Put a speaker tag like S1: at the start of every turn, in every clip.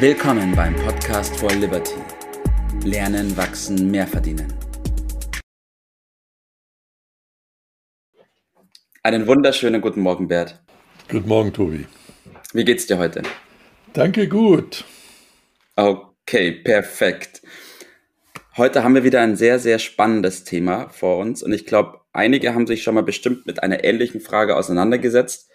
S1: Willkommen beim Podcast for Liberty. Lernen, wachsen, mehr verdienen. Einen wunderschönen guten Morgen, Bert.
S2: Guten Morgen, Tobi.
S1: Wie geht's dir heute?
S2: Danke, gut.
S1: Okay, perfekt. Heute haben wir wieder ein sehr, sehr spannendes Thema vor uns und ich glaube, einige haben sich schon mal bestimmt mit einer ähnlichen Frage auseinandergesetzt.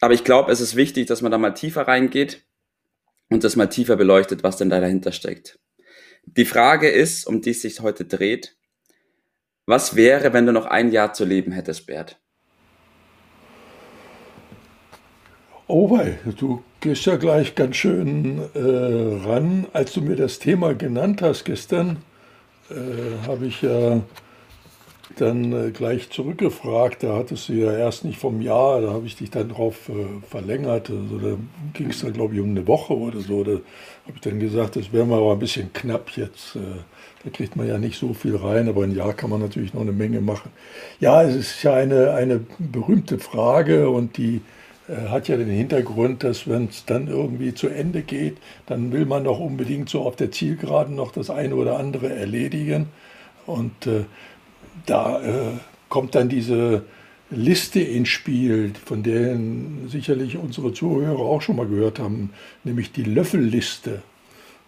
S1: Aber ich glaube, es ist wichtig, dass man da mal tiefer reingeht und das mal tiefer beleuchtet, was denn da dahinter steckt. Die Frage ist, um die es sich heute dreht, was wäre, wenn du noch ein Jahr zu leben hättest, Bert?
S2: Oh wei, du gehst ja gleich ganz schön äh, ran. Als du mir das Thema genannt hast gestern, äh, habe ich ja dann äh, gleich zurückgefragt. Da hattest du ja erst nicht vom Jahr, da habe ich dich dann drauf äh, verlängert. Also da ging es dann, glaube ich, um eine Woche oder so. Da habe ich dann gesagt, das wäre mal aber ein bisschen knapp jetzt. Äh, da kriegt man ja nicht so viel rein, aber ein Jahr kann man natürlich noch eine Menge machen. Ja, es ist ja eine, eine berühmte Frage und die äh, hat ja den Hintergrund, dass wenn es dann irgendwie zu Ende geht, dann will man doch unbedingt so auf der Zielgeraden noch das eine oder andere erledigen. Und äh, da äh, kommt dann diese Liste ins Spiel, von der sicherlich unsere Zuhörer auch schon mal gehört haben, nämlich die Löffelliste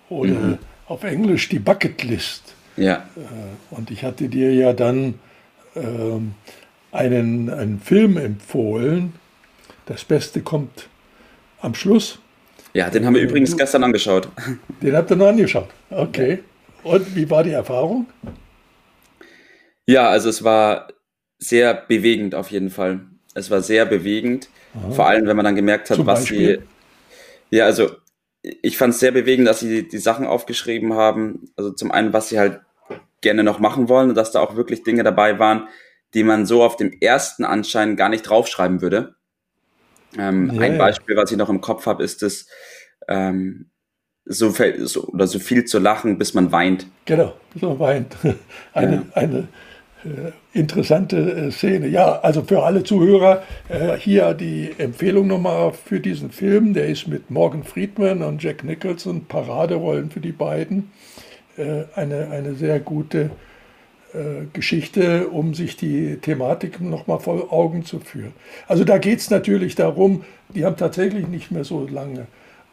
S2: oder mhm. auf Englisch die Bucketlist. Ja. Äh, und ich hatte dir ja dann ähm, einen, einen Film empfohlen, das Beste kommt am Schluss.
S1: Ja, den haben wir übrigens du, gestern angeschaut.
S2: Den habt ihr noch angeschaut. Okay. Und wie war die Erfahrung?
S1: Ja, also es war sehr bewegend auf jeden Fall. Es war sehr bewegend. Aha. Vor allem, wenn man dann gemerkt hat, Zum was Beispiel? sie. Ja, also ich fand es sehr bewegend, dass sie die Sachen aufgeschrieben haben. Also zum einen, was sie halt gerne noch machen wollen und dass da auch wirklich Dinge dabei waren, die man so auf dem ersten Anschein gar nicht draufschreiben würde. Ähm, ja, ein Beispiel, was ich noch im Kopf habe, ist es, ähm, so, so, oder so viel zu lachen, bis man weint.
S2: Genau, bis man weint. Eine, ja. eine interessante äh, Szene. Ja, also für alle Zuhörer äh, hier die Empfehlung nochmal für diesen Film. Der ist mit Morgan Friedman und Jack Nicholson, Paraderollen für die beiden. Äh, eine, eine sehr gute äh, Geschichte, um sich die Thematik nochmal vor Augen zu führen. Also da geht es natürlich darum, die haben tatsächlich nicht mehr so lange.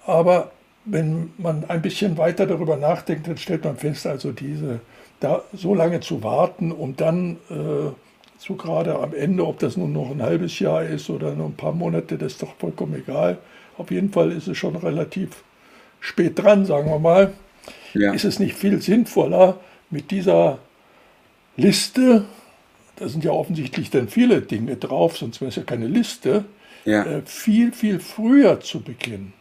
S2: Aber wenn man ein bisschen weiter darüber nachdenkt, dann stellt man fest, also diese, da so lange zu warten, um dann äh, so gerade am Ende, ob das nun noch ein halbes Jahr ist oder nur ein paar Monate, das ist doch vollkommen egal. Auf jeden Fall ist es schon relativ spät dran, sagen wir mal. Ja. Ist es nicht viel sinnvoller, mit dieser Liste, da sind ja offensichtlich dann viele Dinge drauf, sonst wäre es ja keine Liste, ja. Äh, viel, viel früher zu beginnen.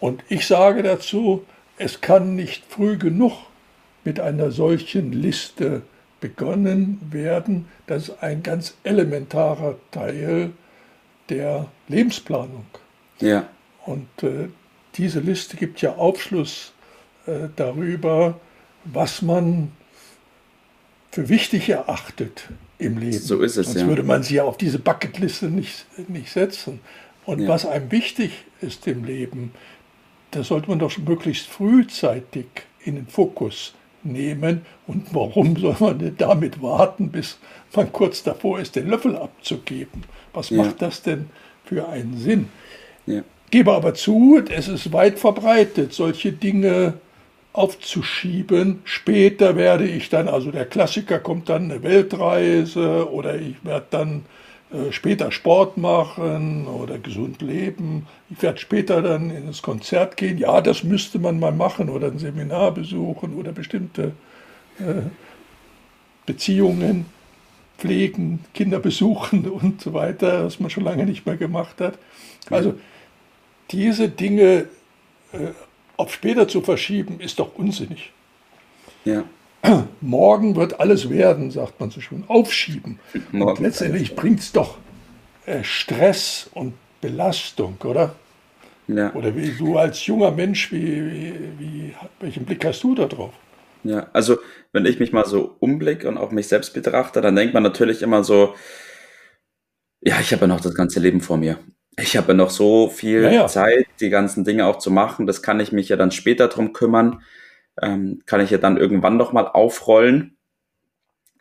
S2: Und ich sage dazu, es kann nicht früh genug mit einer solchen Liste begonnen werden. Das ist ein ganz elementarer Teil der Lebensplanung. Ja. Und äh, diese Liste gibt ja Aufschluss äh, darüber, was man für wichtig erachtet im Leben.
S1: So ist es,
S2: Sonst ja. würde man sie ja auf diese Bucketliste nicht, nicht setzen. Und ja. was einem wichtig ist im Leben, das sollte man doch möglichst frühzeitig in den Fokus nehmen. Und warum soll man denn damit warten, bis man kurz davor ist, den Löffel abzugeben? Was ja. macht das denn für einen Sinn? Ja. Gebe aber zu, es ist weit verbreitet, solche Dinge aufzuschieben. Später werde ich dann, also der Klassiker kommt dann eine Weltreise oder ich werde dann später Sport machen oder gesund leben. Ich werde später dann ins Konzert gehen. Ja, das müsste man mal machen oder ein Seminar besuchen oder bestimmte äh, Beziehungen pflegen, Kinder besuchen und so weiter, was man schon lange nicht mehr gemacht hat. Also diese Dinge äh, auf später zu verschieben, ist doch unsinnig. Ja. Morgen wird alles werden, sagt man so schön. Aufschieben. Morgen. Und letztendlich bringt es doch äh, Stress und Belastung, oder? Ja. Oder wie du als junger Mensch, wie, wie, wie, welchen Blick hast du da drauf?
S1: Ja, also wenn ich mich mal so umblicke und auch mich selbst betrachte, dann denkt man natürlich immer so, ja, ich habe ja noch das ganze Leben vor mir. ich habe ja noch so viel ja, ja. Zeit, die ganzen Dinge auch zu machen. Das kann ich mich ja dann später drum kümmern. Ähm, kann ich ja dann irgendwann noch mal aufrollen.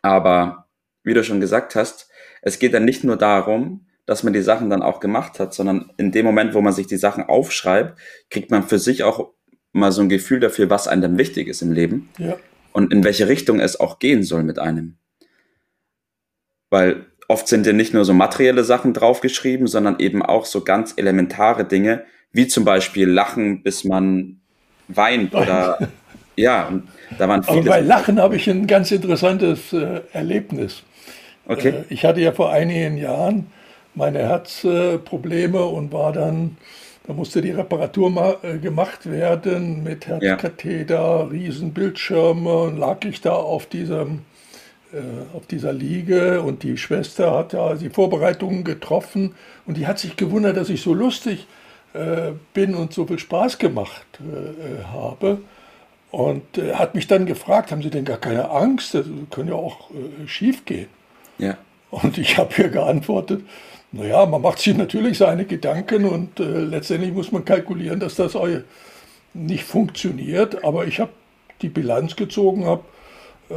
S1: Aber wie du schon gesagt hast, es geht dann nicht nur darum, dass man die Sachen dann auch gemacht hat, sondern in dem Moment, wo man sich die Sachen aufschreibt, kriegt man für sich auch mal so ein Gefühl dafür, was einem dann wichtig ist im Leben ja. und in welche Richtung es auch gehen soll mit einem. Weil oft sind ja nicht nur so materielle Sachen draufgeschrieben, sondern eben auch so ganz elementare Dinge, wie zum Beispiel Lachen, bis man weint oder ja,
S2: da waren viele. Aber bei Lachen habe ich ein ganz interessantes äh, Erlebnis. Okay. Äh, ich hatte ja vor einigen Jahren meine Herzprobleme und war dann, da musste die Reparatur mal, äh, gemacht werden mit Herzkatheter, ja. Riesenbildschirme und lag ich da auf diesem äh, auf dieser Liege und die Schwester hat ja die Vorbereitungen getroffen und die hat sich gewundert, dass ich so lustig äh, bin und so viel Spaß gemacht äh, habe. Und äh, hat mich dann gefragt, haben Sie denn gar keine Angst? Das könnte ja auch äh, schief gehen. Ja. Und ich habe ihr geantwortet, naja, man macht sich natürlich seine Gedanken und äh, letztendlich muss man kalkulieren, dass das nicht funktioniert. Aber ich habe die Bilanz gezogen, habe äh,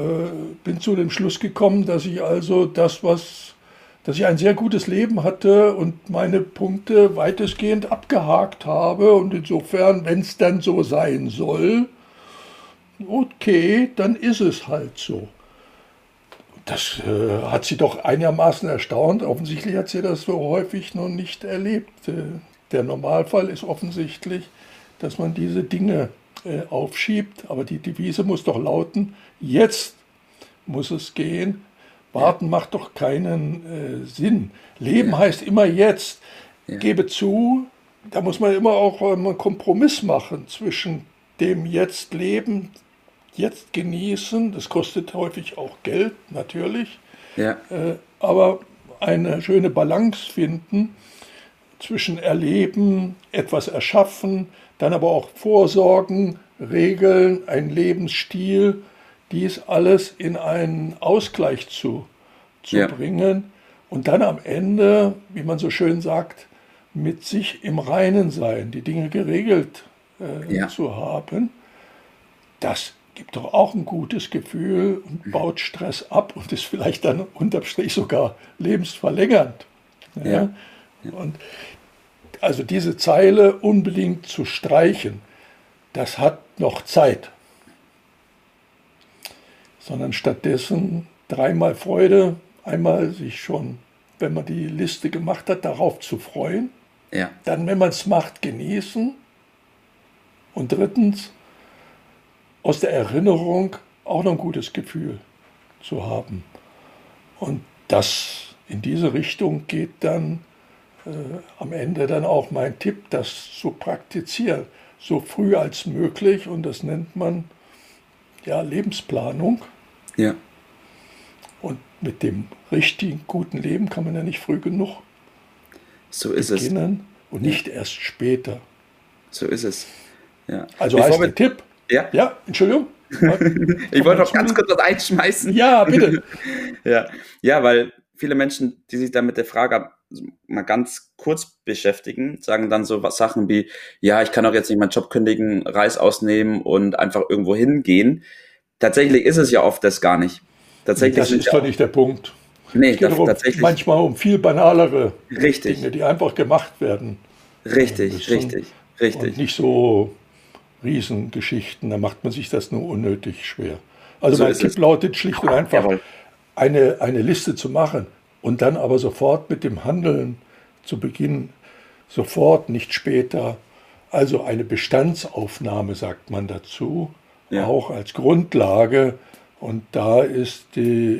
S2: bin zu dem Schluss gekommen, dass ich also das, was, dass ich ein sehr gutes Leben hatte und meine Punkte weitestgehend abgehakt habe. Und insofern, wenn es dann so sein soll, okay, dann ist es halt so. Das äh, hat sie doch einigermaßen erstaunt. Offensichtlich hat sie das so häufig noch nicht erlebt. Äh, der Normalfall ist offensichtlich, dass man diese Dinge äh, aufschiebt. Aber die Devise muss doch lauten, jetzt muss es gehen. Warten ja. macht doch keinen äh, Sinn. Leben ja. heißt immer jetzt. Ja. Gebe zu, da muss man immer auch äh, einen Kompromiss machen zwischen dem jetzt Leben, jetzt genießen. Das kostet häufig auch Geld, natürlich. Ja. Äh, aber eine schöne Balance finden zwischen Erleben, etwas erschaffen, dann aber auch Vorsorgen, Regeln, ein Lebensstil, dies alles in einen Ausgleich zu, zu ja. bringen und dann am Ende, wie man so schön sagt, mit sich im Reinen sein, die Dinge geregelt äh, ja. zu haben, das gibt doch auch ein gutes Gefühl und baut Stress ab und ist vielleicht dann unterm Strich sogar lebensverlängernd. Ja? Ja. Und also diese Zeile unbedingt zu streichen, das hat noch Zeit. Sondern stattdessen dreimal Freude, einmal sich schon, wenn man die Liste gemacht hat, darauf zu freuen. Ja. Dann, wenn man es macht, genießen. Und drittens, aus der Erinnerung auch noch ein gutes Gefühl zu haben. Und das in diese Richtung geht dann äh, am Ende dann auch mein Tipp, das zu praktizieren, so früh als möglich. Und das nennt man ja Lebensplanung. Ja. Und mit dem richtigen, guten Leben kann man ja nicht früh genug
S1: so ist
S2: beginnen es. und nicht erst später.
S1: So ist es.
S2: Ja. Also Bevor heißt der Tipp.
S1: Ja.
S2: Ja, Entschuldigung.
S1: ich wollte noch ganz kurz was einschmeißen.
S2: Ja, bitte.
S1: ja. ja, weil viele Menschen, die sich da mit der Frage mal ganz kurz beschäftigen, sagen dann so was Sachen wie, ja, ich kann auch jetzt nicht meinen Job kündigen, Reis ausnehmen und einfach irgendwo hingehen. Tatsächlich ist es ja oft das gar nicht. Tatsächlich
S2: das ist doch nicht der Punkt.
S1: Nee,
S2: es geht darum, tatsächlich. manchmal um viel banalere
S1: richtig.
S2: Dinge, die einfach gemacht werden.
S1: Richtig, richtig, richtig.
S2: Und nicht so Riesengeschichten, da macht man sich das nur unnötig schwer. Also so mein Tipp lautet schlicht und einfach, eine, eine Liste zu machen und dann aber sofort mit dem Handeln zu beginnen, sofort, nicht später. Also eine Bestandsaufnahme sagt man dazu, ja. auch als Grundlage. Und da ist der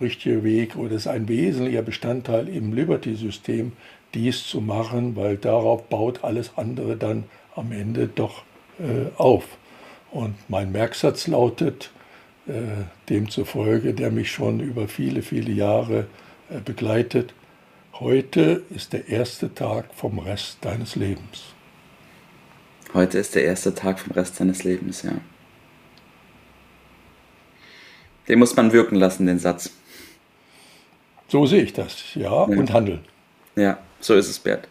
S2: richtige Weg oder ist ein wesentlicher Bestandteil im Liberty-System, dies zu machen, weil darauf baut alles andere dann am Ende doch auf. Und mein Merksatz lautet äh, demzufolge, der mich schon über viele, viele Jahre äh, begleitet, heute ist der erste Tag vom Rest deines Lebens.
S1: Heute ist der erste Tag vom Rest deines Lebens, ja. Den muss man wirken lassen, den Satz.
S2: So sehe ich das, ja, ja. und handeln.
S1: Ja, so ist es, Bert.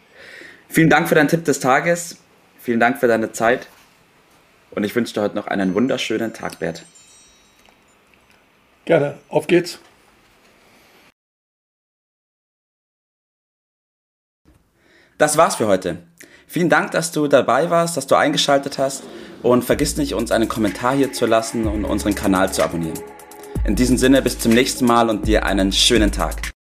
S1: Vielen Dank für deinen Tipp des Tages. Vielen Dank für deine Zeit. Und ich wünsche dir heute noch einen wunderschönen Tag, Bert.
S2: Gerne. Auf geht's.
S1: Das war's für heute. Vielen Dank, dass du dabei warst, dass du eingeschaltet hast und vergiss nicht, uns einen Kommentar hier zu lassen und unseren Kanal zu abonnieren. In diesem Sinne bis zum nächsten Mal und dir einen schönen Tag.